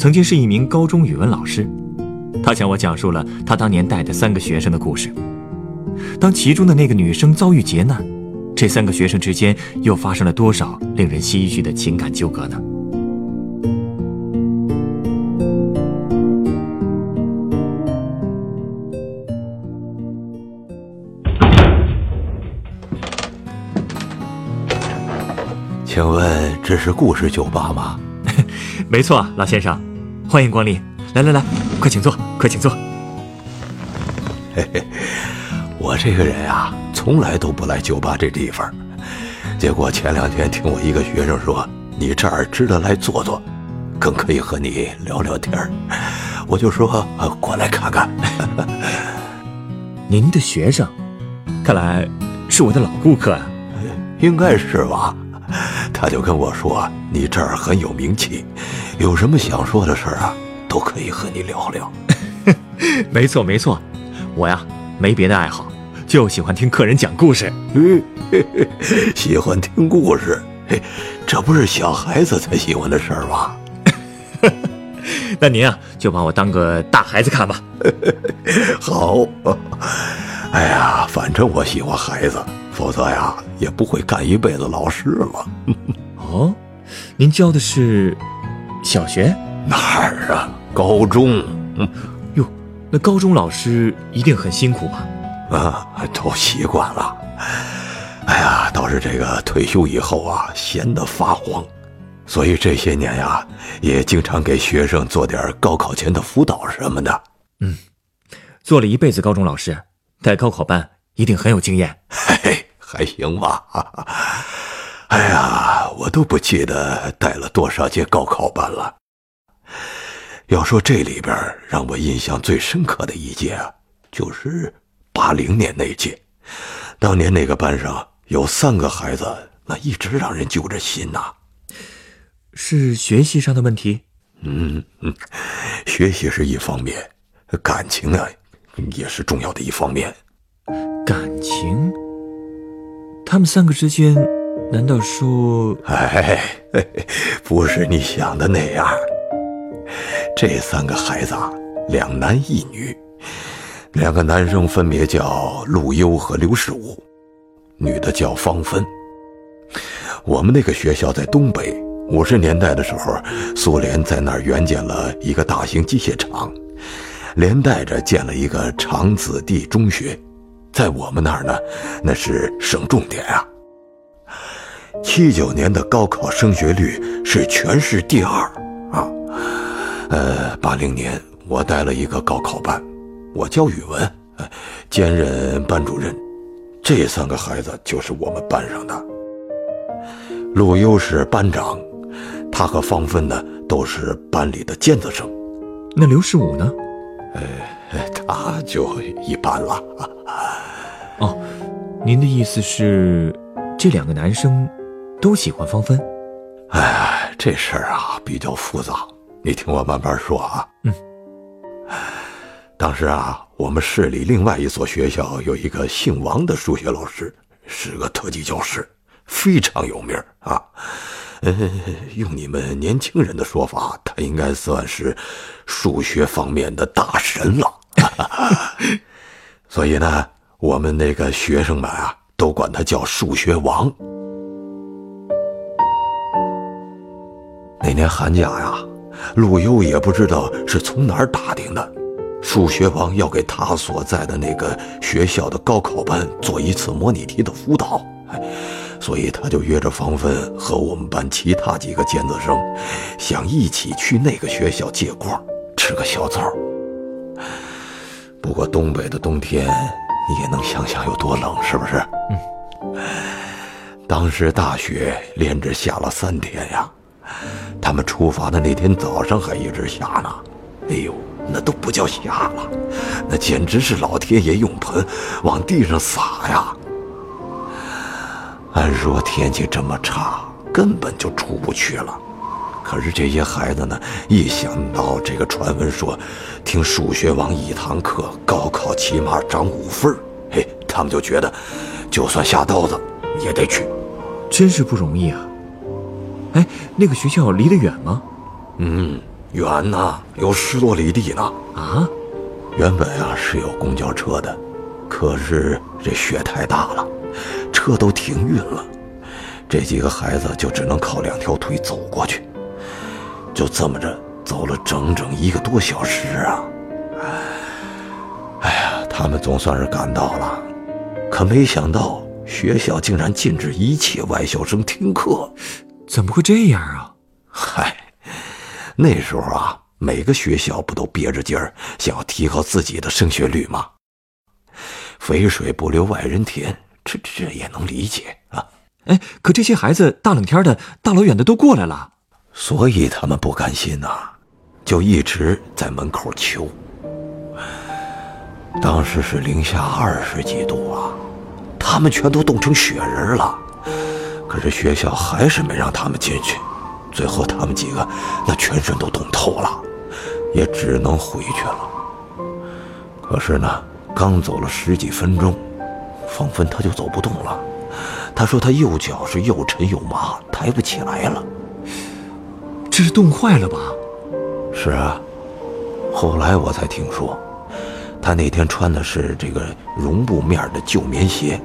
曾经是一名高中语文老师，他向我讲述了他当年带的三个学生的故事。当其中的那个女生遭遇劫难，这三个学生之间又发生了多少令人唏嘘的情感纠葛呢？请问这是故事酒吧吗？没错，老先生。欢迎光临，来来来，快请坐，快请坐。嘿嘿，我这个人啊，从来都不来酒吧这地方。结果前两天听我一个学生说，你这儿值得来坐坐，更可以和你聊聊天儿我就说过来看看。您的学生，看来是我的老顾客啊。应该是吧？他就跟我说，你这儿很有名气。有什么想说的事儿啊，都可以和你聊聊。没错没错，我呀没别的爱好，就喜欢听客人讲故事。嗯，喜欢听故事，嘿，这不是小孩子才喜欢的事儿吗？那您啊，就把我当个大孩子看吧。好。哎呀，反正我喜欢孩子，否则呀也不会干一辈子老师了。哦，您教的是？小学哪儿啊？高中，嗯哟，那高中老师一定很辛苦吧？啊，都习惯了。哎呀，倒是这个退休以后啊，闲得发慌，所以这些年呀，也经常给学生做点高考前的辅导什么的。嗯，做了一辈子高中老师，带高考班一定很有经验。嘿嘿，还行吧。哎呀，我都不记得带了多少届高考班了。要说这里边让我印象最深刻的一届啊，就是八零年那届。当年那个班上有三个孩子，那一直让人揪着心呐。是学习上的问题？嗯嗯，学习是一方面，感情啊也是重要的一方面。感情？他们三个之间？难道说，哎，不是你想的那样。这三个孩子啊，两男一女，两个男生分别叫陆优和刘世武，女的叫方芬。我们那个学校在东北，五十年代的时候，苏联在那儿援建了一个大型机械厂，连带着建了一个长子弟中学，在我们那儿呢，那是省重点啊。七九年的高考升学率是全市第二啊，呃，八零年我带了一个高考班，我教语文，兼任班主任。这三个孩子就是我们班上的。陆优是班长，他和方芬呢都是班里的尖子生。那刘世武呢？呃，他就一般了。哦，您的意思是这两个男生？都喜欢方芬，哎，这事儿啊比较复杂，你听我慢慢说啊。嗯，当时啊，我们市里另外一所学校有一个姓王的数学老师，是个特级教师，非常有名啊。嗯，用你们年轻人的说法，他应该算是数学方面的大神了。所以呢，我们那个学生们啊，都管他叫数学王。那年寒假呀，陆优也不知道是从哪儿打听的，数学王要给他所在的那个学校的高考班做一次模拟题的辅导，所以他就约着方芬和我们班其他几个尖子生，想一起去那个学校借光，吃个小灶。不过东北的冬天，你也能想想有多冷，是不是？嗯。当时大雪连着下了三天呀。他们出发的那天早上还一直下呢。哎呦，那都不叫下了，那简直是老天爷用盆往地上撒呀！按说天气这么差，根本就出不去了。可是这些孩子呢，一想到这个传闻说，听数学王一堂课，高考起码涨五分嘿，他们就觉得，就算下刀子也得去。真是不容易啊！哎，那个学校离得远吗？嗯，远呐，有十多里地呢。啊，原本啊是有公交车的，可是这雪太大了，车都停运了，这几个孩子就只能靠两条腿走过去。就这么着走了整整一个多小时啊！哎呀，他们总算是赶到了，可没想到。学校竟然禁止一切外校生听课，怎么会这样啊？嗨，那时候啊，每个学校不都憋着劲儿想要提高自己的升学率吗？肥水不流外人田，这这也能理解啊。哎，可这些孩子大冷天的大老远的都过来了，所以他们不甘心呐，就一直在门口求。当时是零下二十几度啊。他们全都冻成雪人了，可是学校还是没让他们进去。最后他们几个那全身都冻透了，也只能回去了。可是呢，刚走了十几分钟，方芬他就走不动了。他说他右脚是又沉又麻，抬不起来了。这是冻坏了吧？是啊。后来我才听说。他那天穿的是这个绒布面的旧棉鞋，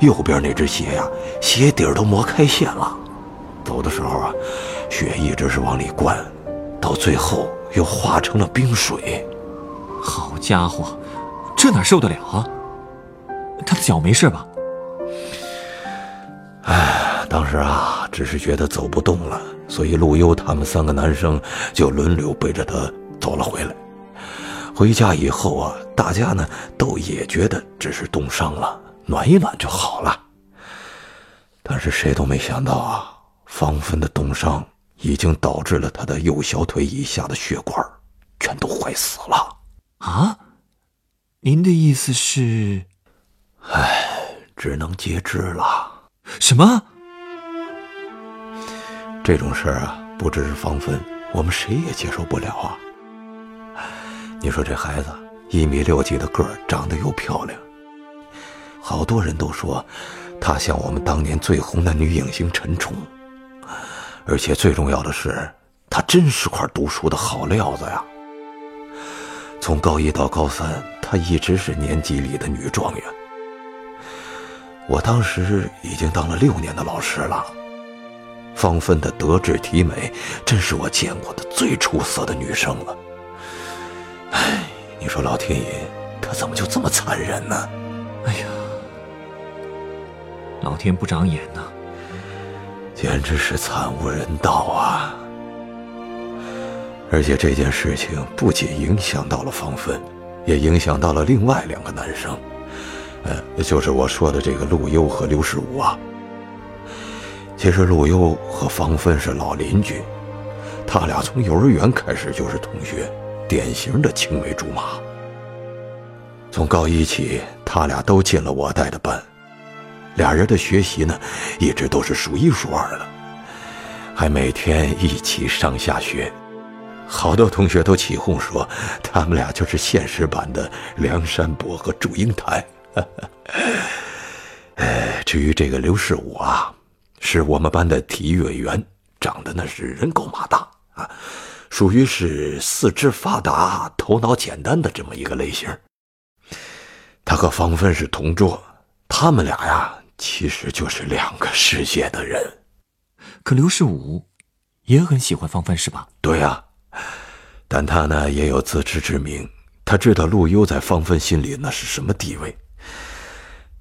右边那只鞋呀，鞋底儿都磨开线了。走的时候啊，血一直是往里灌，到最后又化成了冰水。好家伙，这哪受得了啊？他的脚没事吧？哎，当时啊，只是觉得走不动了，所以陆优他们三个男生就轮流背着他走了回来。回家以后啊，大家呢都也觉得只是冻伤了，暖一暖就好了。但是谁都没想到啊，芳芬的冻伤已经导致了他的右小腿以下的血管全都坏死了。啊？您的意思是？唉，只能截肢了。什么？这种事儿啊，不只是芳芬，我们谁也接受不了啊。你说这孩子一米六几的个儿，长得又漂亮，好多人都说她像我们当年最红的女影星陈冲，而且最重要的是，她真是块读书的好料子呀。从高一到高三，她一直是年级里的女状元。我当时已经当了六年的老师了，芳芬的德智体美，真是我见过的最出色的女生了。唉，你说老天爷他怎么就这么残忍呢？哎呀，老天不长眼呐，简直是惨无人道啊！而且这件事情不仅影响到了芳芬，也影响到了另外两个男生，呃，就是我说的这个陆优和刘世武啊。其实陆优和芳芬是老邻居，他俩从幼儿园开始就是同学。典型的青梅竹马。从高一起，他俩都进了我带的班，俩人的学习呢，一直都是数一数二的，还每天一起上下学。好多同学都起哄说，他们俩就是现实版的梁山伯和祝英台。哎，至于这个刘世武啊，是我们班的体育委员，长得那是人高马大啊。属于是四肢发达、头脑简单的这么一个类型。他和方芬是同桌，他们俩呀，其实就是两个世界的人。可刘世武也很喜欢方芬，是吧？对呀，但他呢也有自知之明，他知道陆优在方芬心里那是什么地位。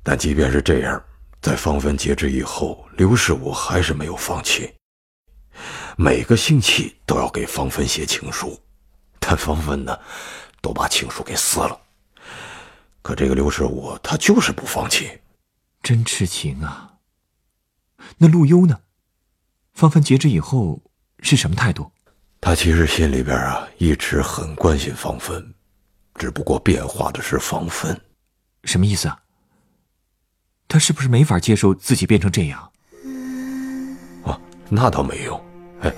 但即便是这样，在方芬截肢以后，刘世武还是没有放弃。每个星期都要给方芬写情书，但方芬呢，都把情书给撕了。可这个刘世武他就是不放弃，真痴情啊。那陆优呢？方芬截肢以后是什么态度？他其实心里边啊一直很关心方芬，只不过变化的是方芬。什么意思啊？他是不是没法接受自己变成这样？啊，那倒没有。哎，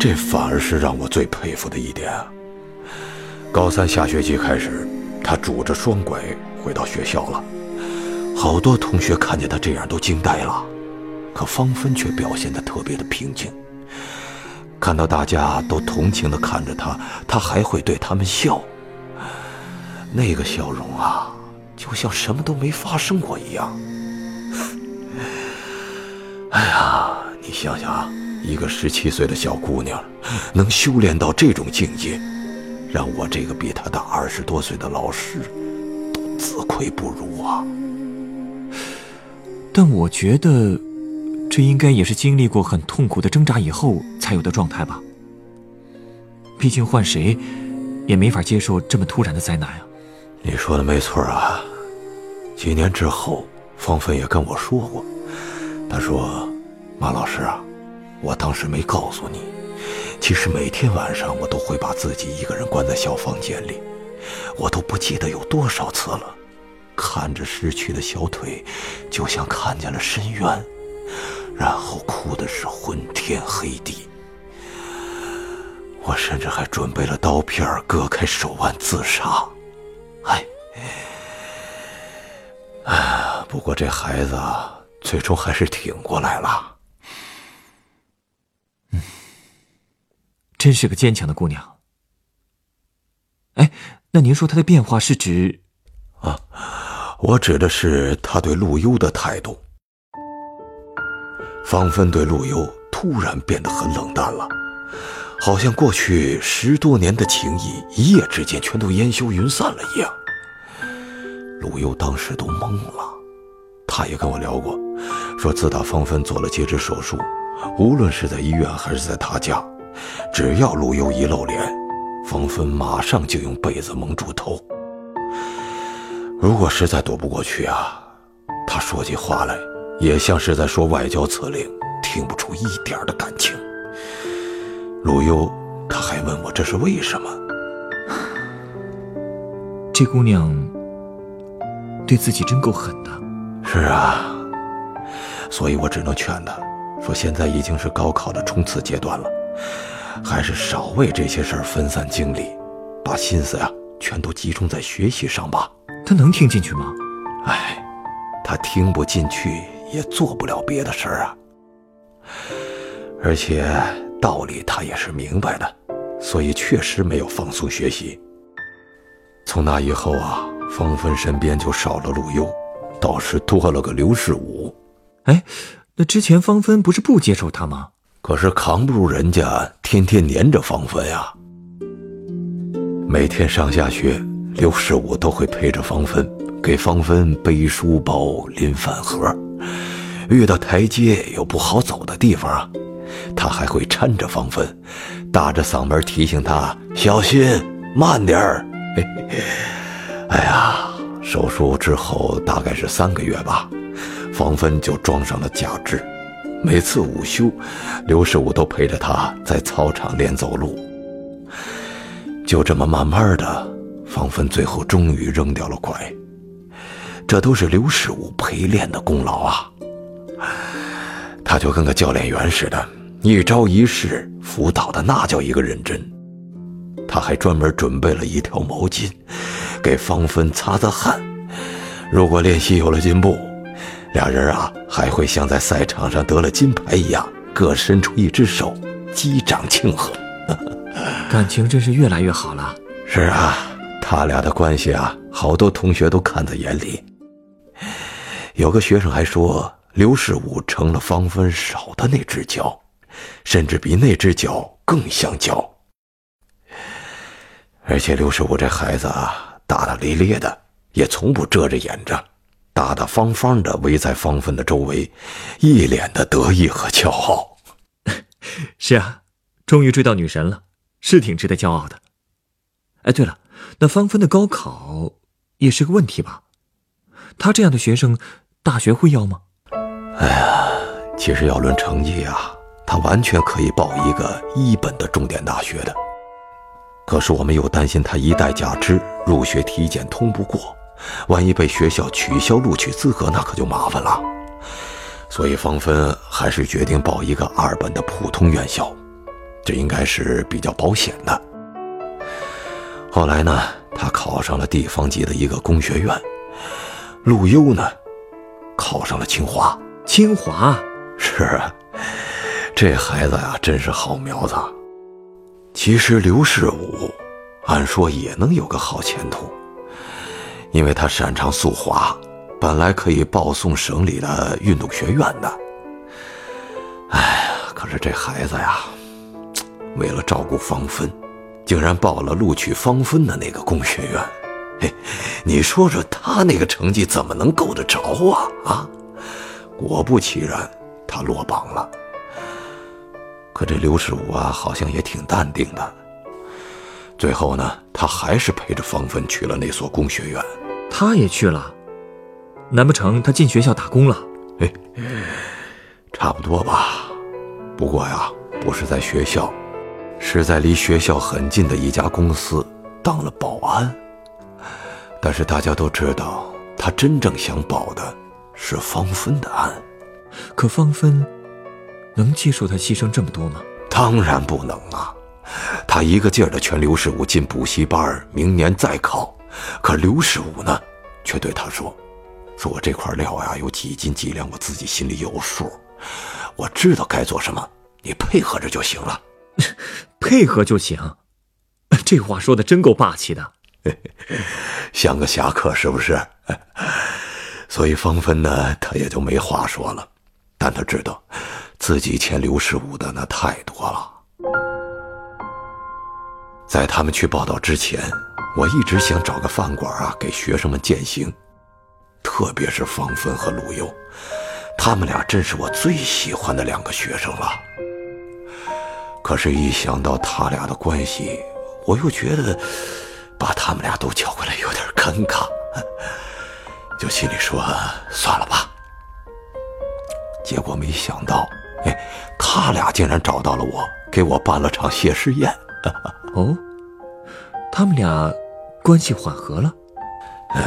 这反而是让我最佩服的一点啊。高三下学期开始，他拄着双拐回到学校了，好多同学看见他这样都惊呆了，可方芬却表现得特别的平静。看到大家都同情地看着他，他还会对他们笑。那个笑容啊，就像什么都没发生过一样。哎呀，你想想啊。一个十七岁的小姑娘，能修炼到这种境界，让我这个比她大二十多岁的老师都自愧不如啊！但我觉得，这应该也是经历过很痛苦的挣扎以后才有的状态吧。毕竟换谁，也没法接受这么突然的灾难啊！你说的没错啊。几年之后，方芬也跟我说过，她说：“马老师啊。”我当时没告诉你，其实每天晚上我都会把自己一个人关在小房间里，我都不记得有多少次了。看着失去的小腿，就像看见了深渊，然后哭的是昏天黑地。我甚至还准备了刀片，割开手腕自杀。哎，哎，不过这孩子最终还是挺过来了。真是个坚强的姑娘。哎，那您说她的变化是指？啊，我指的是他对陆优的态度。芳芬对陆优突然变得很冷淡了，好像过去十多年的情谊一夜之间全都烟消云散了一样。陆优当时都懵了，他也跟我聊过，说自打芳芬做了截肢手术，无论是在医院还是在他家。只要陆优一露脸，方芬马上就用被子蒙住头。如果实在躲不过去啊，他说起话来也像是在说外交辞令，听不出一点的感情。鲁优他还问我这是为什么？这姑娘对自己真够狠的。是啊，所以我只能劝他，说现在已经是高考的冲刺阶段了。还是少为这些事儿分散精力，把心思呀全都集中在学习上吧。他能听进去吗？哎，他听不进去也做不了别的事儿啊。而且道理他也是明白的，所以确实没有放松学习。从那以后啊，方芬身边就少了陆优，倒是多了个刘世武。哎，那之前方芬不是不接受他吗？可是扛不住人家天天黏着方芬呀。每天上下学，刘世武都会陪着芳芬，给芳芬背书包、拎饭盒。遇到台阶有不好走的地方啊，他还会搀着芳芬，大着嗓门提醒她小心、慢点儿。哎呀，手术之后大概是三个月吧，芳芬就装上了假肢。每次午休，刘世武都陪着他在操场练走路。就这么慢慢的，芳芬最后终于扔掉了拐。这都是刘世武陪练的功劳啊！他就跟个教练员似的，一招一式辅导的那叫一个认真。他还专门准备了一条毛巾，给方芬擦擦汗。如果练习有了进步，俩人啊，还会像在赛场上得了金牌一样，各伸出一只手，击掌庆贺。感情真是越来越好了。是啊，他俩的关系啊，好多同学都看在眼里。有个学生还说，刘世武成了方芬少的那只脚，甚至比那只脚更像脚。而且刘世武这孩子啊，大大咧咧的，也从不遮着掩着。大大方方的围在方芬的周围，一脸的得意和骄傲。是啊，终于追到女神了，是挺值得骄傲的。哎，对了，那方芬的高考也是个问题吧？他这样的学生，大学会要吗？哎呀，其实要论成绩啊，他完全可以报一个一本的重点大学的。可是我们又担心他一代假肢，入学体检通不过，万一被学校取消录取资格，那可就麻烦了。所以方芬还是决定报一个二本的普通院校，这应该是比较保险的。后来呢，他考上了地方级的一个工学院，陆优呢，考上了清华。清华是啊，这孩子呀，真是好苗子。其实刘世武，按说也能有个好前途，因为他擅长速滑，本来可以报送省里的运动学院的。哎呀，可是这孩子呀，为了照顾芳芬，竟然报了录取芳芬的那个工学院。嘿，你说说他那个成绩怎么能够得着啊？啊，果不其然，他落榜了。可这刘世武啊，好像也挺淡定的。最后呢，他还是陪着芳芬去了那所工学院。他也去了，难不成他进学校打工了？嘿，差不多吧。不过呀，不是在学校，是在离学校很近的一家公司当了保安。但是大家都知道，他真正想保的是方芬的安。可方芬。能接受他牺牲这么多吗？当然不能啊！他一个劲儿的劝刘世武进补习班，明年再考。可刘世武呢，却对他说：“说我这块料呀，有几斤几两，我自己心里有数，我知道该做什么，你配合着就行了。配合就行，这话说的真够霸气的，像个侠客是不是？所以芳芬呢，他也就没话说了。但他知道。”自己欠刘世武的那太多了。在他们去报道之前，我一直想找个饭馆啊，给学生们践行。特别是方芬和陆优，他们俩真是我最喜欢的两个学生了。可是，一想到他俩的关系，我又觉得把他们俩都叫过来有点尴尬，就心里说算了吧。结果没想到。哎，他俩竟然找到了我，给我办了场谢师宴。哦，他们俩关系缓和了。哎，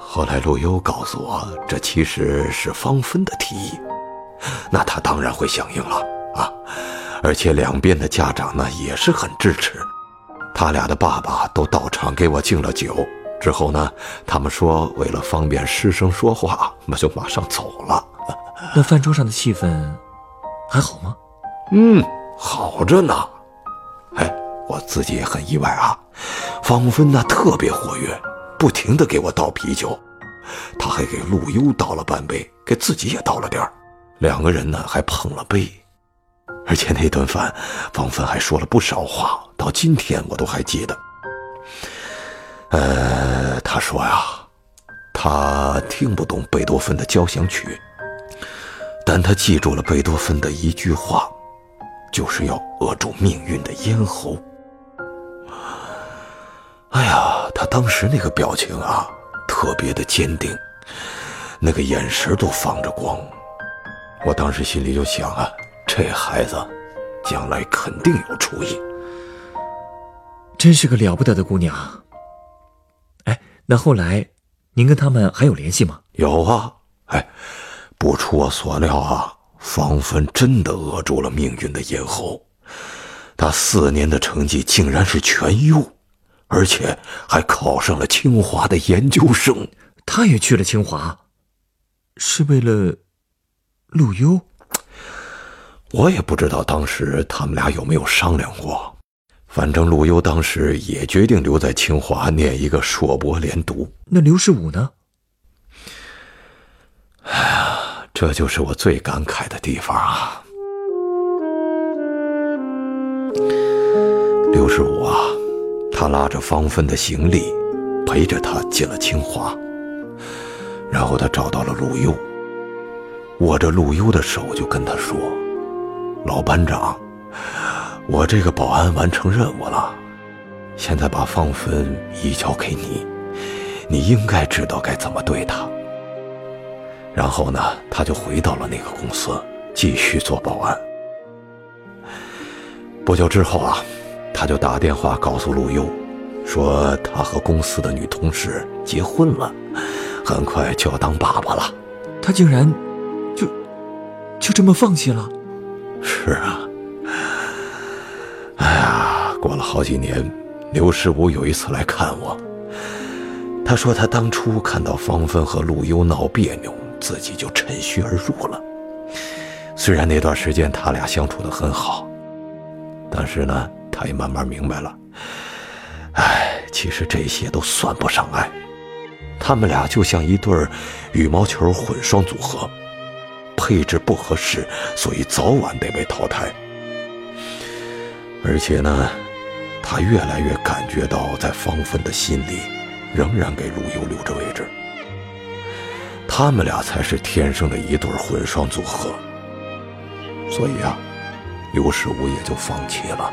后来陆优告诉我，这其实是方芬的提议，那他当然会响应了啊。而且两边的家长呢也是很支持，他俩的爸爸都到场给我敬了酒。之后呢，他们说为了方便师生说话，那就马上走了。那饭桌上的气氛。还好吗？嗯，好着呢。哎，我自己也很意外啊。方芬呢特别活跃，不停的给我倒啤酒，他还给陆优倒了半杯，给自己也倒了点儿。两个人呢还碰了杯，而且那顿饭，王芬还说了不少话，到今天我都还记得。呃，他说呀，他听不懂贝多芬的交响曲。但他记住了贝多芬的一句话，就是要扼住命运的咽喉。哎呀，他当时那个表情啊，特别的坚定，那个眼神都放着光。我当时心里就想啊，这孩子将来肯定有出息，真是个了不得的姑娘。哎，那后来您跟他们还有联系吗？有啊，哎。不出我所料啊，方芬真的扼住了命运的咽喉。她四年的成绩竟然是全优，而且还考上了清华的研究生。她也去了清华，是为了陆优？我也不知道当时他们俩有没有商量过。反正陆优当时也决定留在清华念一个硕博连读。那刘世武呢？哎呀。这就是我最感慨的地方啊！刘世武啊，他拉着方芬的行李，陪着她进了清华。然后他找到了陆优，握着陆优的手就跟他说：“老班长，我这个保安完成任务了，现在把方芬移交给你，你应该知道该怎么对她。”然后呢，他就回到了那个公司，继续做保安。不久之后啊，他就打电话告诉陆优，说他和公司的女同事结婚了，很快就要当爸爸了。他竟然就就这么放弃了？是啊。哎呀，过了好几年，刘十五有一次来看我，他说他当初看到芳芬和陆优闹别扭，自己就趁虚而入了。虽然那段时间他俩相处的很好。但是呢，他也慢慢明白了，哎，其实这些都算不上爱，他们俩就像一对羽毛球混双组合，配置不合适，所以早晚得被淘汰。而且呢，他越来越感觉到，在芳芬的心里，仍然给陆游留着位置，他们俩才是天生的一对混双组合。所以啊。刘世武也就放弃了。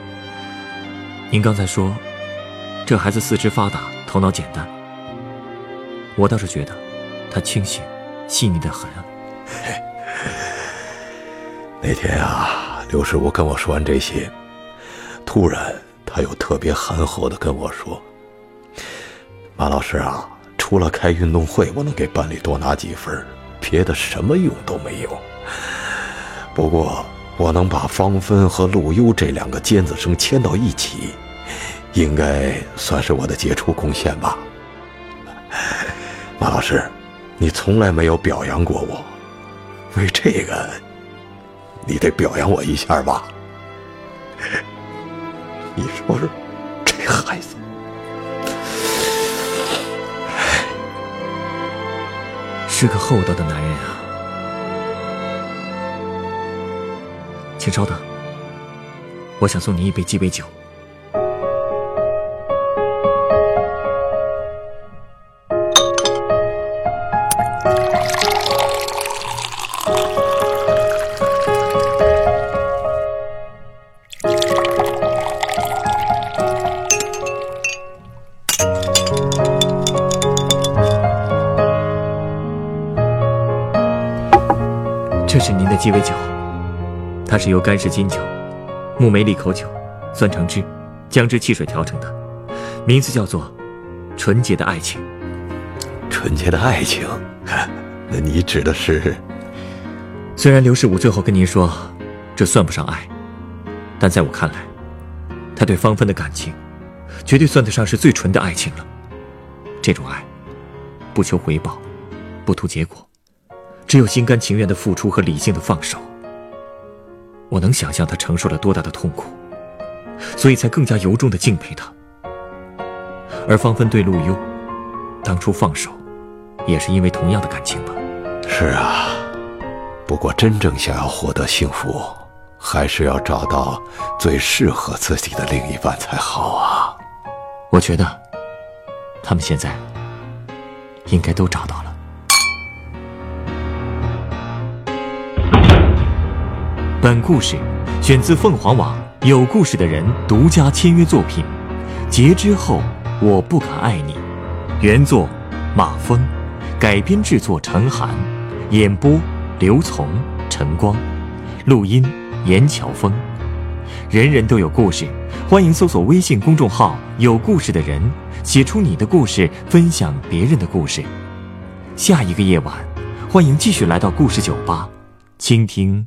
您刚才说，这孩子四肢发达，头脑简单。我倒是觉得，他清醒、细腻的很。那天啊，刘师傅跟我说完这些，突然他又特别憨厚的跟我说：“马老师啊，除了开运动会，我能给班里多拿几分，别的什么用都没有。”不过，我能把方芬和陆优这两个尖子生牵到一起，应该算是我的杰出贡献吧。马老师，你从来没有表扬过我，为这个，你得表扬我一下吧？你说说，这孩子，是个厚道的男人啊。请稍等，我想送您一杯鸡尾酒。鸡尾酒。它是由干式金酒、木梅利口酒、酸橙汁、姜汁汽水调成的，名字叫做“纯洁的爱情”。纯洁的爱情，那你指的是？虽然刘世武最后跟您说，这算不上爱，但在我看来，他对芳芬的感情，绝对算得上是最纯的爱情了。这种爱，不求回报，不图结果，只有心甘情愿的付出和理性的放手。我能想象他承受了多大的痛苦，所以才更加由衷的敬佩他。而芳芬对陆优，当初放手，也是因为同样的感情吧？是啊，不过真正想要获得幸福，还是要找到最适合自己的另一半才好啊。我觉得，他们现在应该都找到了。本故事选自凤凰网有故事的人独家签约作品，《结之后我不敢爱你》，原作马峰，改编制作陈寒，演播刘从、陈光，录音严乔峰。人人都有故事，欢迎搜索微信公众号“有故事的人”，写出你的故事，分享别人的故事。下一个夜晚，欢迎继续来到故事酒吧，倾听。